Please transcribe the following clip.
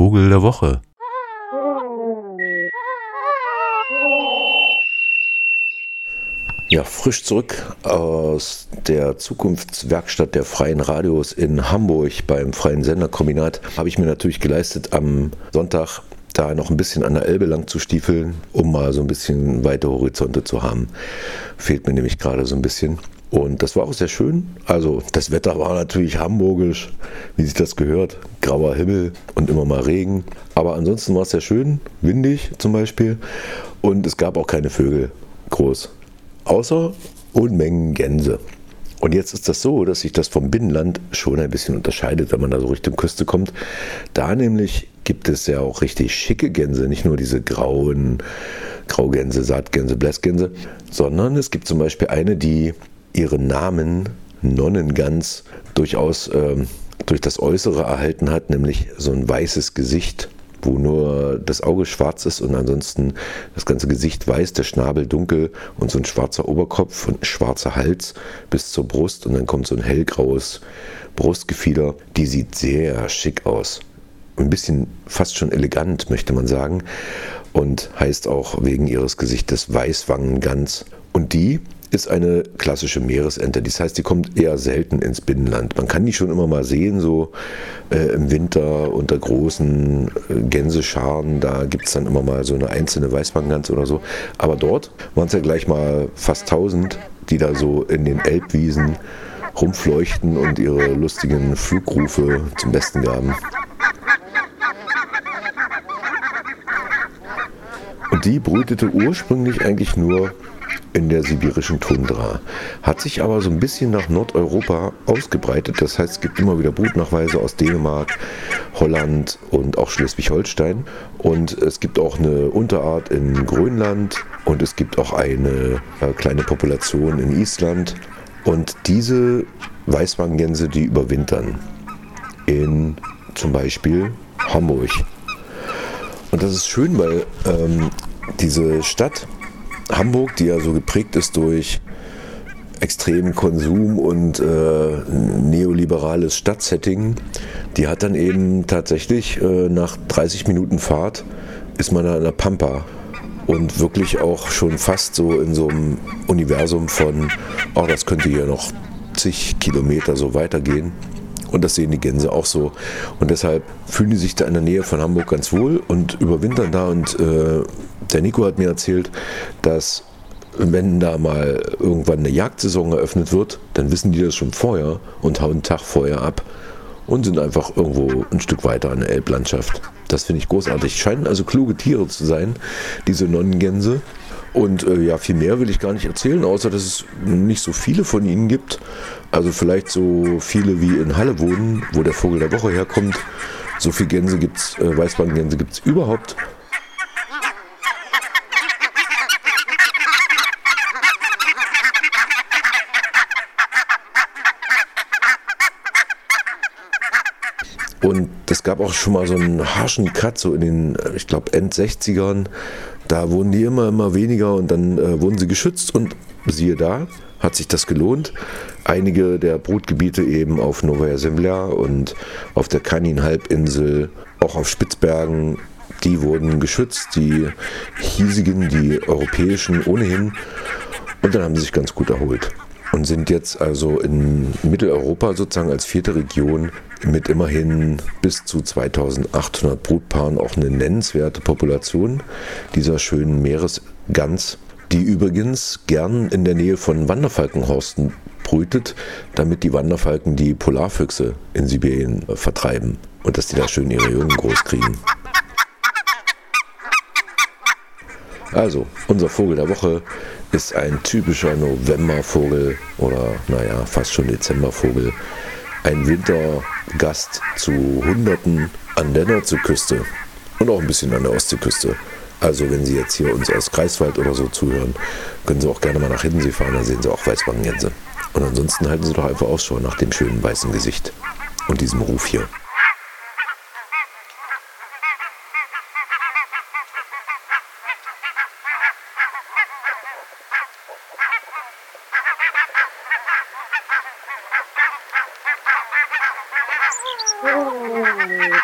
Vogel der Woche. Ja, frisch zurück aus der Zukunftswerkstatt der Freien Radios in Hamburg beim Freien Senderkombinat habe ich mir natürlich geleistet, am Sonntag da noch ein bisschen an der Elbe lang zu stiefeln, um mal so ein bisschen weite Horizonte zu haben. Fehlt mir nämlich gerade so ein bisschen. Und das war auch sehr schön. Also das Wetter war natürlich hamburgisch, wie sich das gehört. Grauer Himmel und immer mal Regen. Aber ansonsten war es sehr schön, windig zum Beispiel. Und es gab auch keine Vögel groß außer Unmengen Gänse. Und jetzt ist das so, dass sich das vom Binnenland schon ein bisschen unterscheidet, wenn man da so Richtung Küste kommt. Da nämlich gibt es ja auch richtig schicke Gänse, nicht nur diese grauen Graugänse, Saatgänse, Blässgänse, sondern es gibt zum Beispiel eine, die ihren Namen Nonnengans durchaus äh, durch das Äußere erhalten hat, nämlich so ein weißes Gesicht wo nur das Auge schwarz ist und ansonsten das ganze Gesicht weiß, der Schnabel dunkel und so ein schwarzer Oberkopf und ein schwarzer Hals bis zur Brust und dann kommt so ein hellgraues Brustgefieder. Die sieht sehr schick aus. Ein bisschen fast schon elegant, möchte man sagen. Und heißt auch wegen ihres Gesichtes Weißwangengans. Und die ist eine klassische Meeresente. Das heißt, die kommt eher selten ins Binnenland. Man kann die schon immer mal sehen, so äh, im Winter unter großen äh, Gänsescharen. Da gibt es dann immer mal so eine einzelne Weißwanggans oder so. Aber dort waren es ja gleich mal fast 1000, die da so in den Elbwiesen rumfleuchten und ihre lustigen Flugrufe zum Besten gaben. Und die brütete ursprünglich eigentlich nur in der sibirischen Tundra. Hat sich aber so ein bisschen nach Nordeuropa ausgebreitet. Das heißt, es gibt immer wieder Brutnachweise aus Dänemark, Holland und auch Schleswig-Holstein. Und es gibt auch eine Unterart in Grönland und es gibt auch eine äh, kleine Population in Island. Und diese Weißwanggänse, die überwintern in zum Beispiel Hamburg. Und das ist schön, weil ähm, diese Stadt Hamburg, die ja so geprägt ist durch extremen Konsum und äh, neoliberales Stadtsetting, die hat dann eben tatsächlich äh, nach 30 Minuten Fahrt ist man an der Pampa und wirklich auch schon fast so in so einem Universum von, oh, das könnte hier noch zig Kilometer so weitergehen. Und das sehen die Gänse auch so. Und deshalb fühlen die sich da in der Nähe von Hamburg ganz wohl und überwintern da. Und äh, der Nico hat mir erzählt, dass wenn da mal irgendwann eine Jagdsaison eröffnet wird, dann wissen die das schon vorher und hauen einen Tag vorher ab und sind einfach irgendwo ein Stück weiter an der Elblandschaft. Das finde ich großartig. Scheinen also kluge Tiere zu sein, diese Nonnengänse. Und äh, ja, viel mehr will ich gar nicht erzählen, außer dass es nicht so viele von ihnen gibt. Also vielleicht so viele wie in Halle wohnen, wo der Vogel der Woche herkommt. So viele Gänse gibt's, äh, Weißbandgänse gibt es überhaupt. Und es gab auch schon mal so einen harschen Cut, so in den, ich glaube, End-60ern. Da wurden die immer, immer weniger und dann äh, wurden sie geschützt und siehe da, hat sich das gelohnt. Einige der Brutgebiete eben auf Novaya Zemlya und auf der Kanin-Halbinsel, auch auf Spitzbergen, die wurden geschützt, die hiesigen, die europäischen ohnehin. Und dann haben sie sich ganz gut erholt und sind jetzt also in Mitteleuropa sozusagen als vierte Region mit immerhin bis zu 2800 Brutpaaren auch eine nennenswerte Population dieser schönen Meeresgans, die übrigens gern in der Nähe von Wanderfalkenhorsten brütet, damit die Wanderfalken die Polarfüchse in Sibirien vertreiben und dass die da schön ihre Jungen groß kriegen. Also, unser Vogel der Woche ist ein typischer Novembervogel oder naja, fast schon Dezembervogel. Ein Wintergast zu Hunderten an der Nordseeküste und auch ein bisschen an der Ostseeküste. Also wenn Sie jetzt hier uns aus Greifswald oder so zuhören, können Sie auch gerne mal nach Hiddensee fahren, da sehen Sie auch Weißwangengänse. Und ansonsten halten Sie doch einfach Ausschau nach dem schönen weißen Gesicht und diesem Ruf hier. Oh.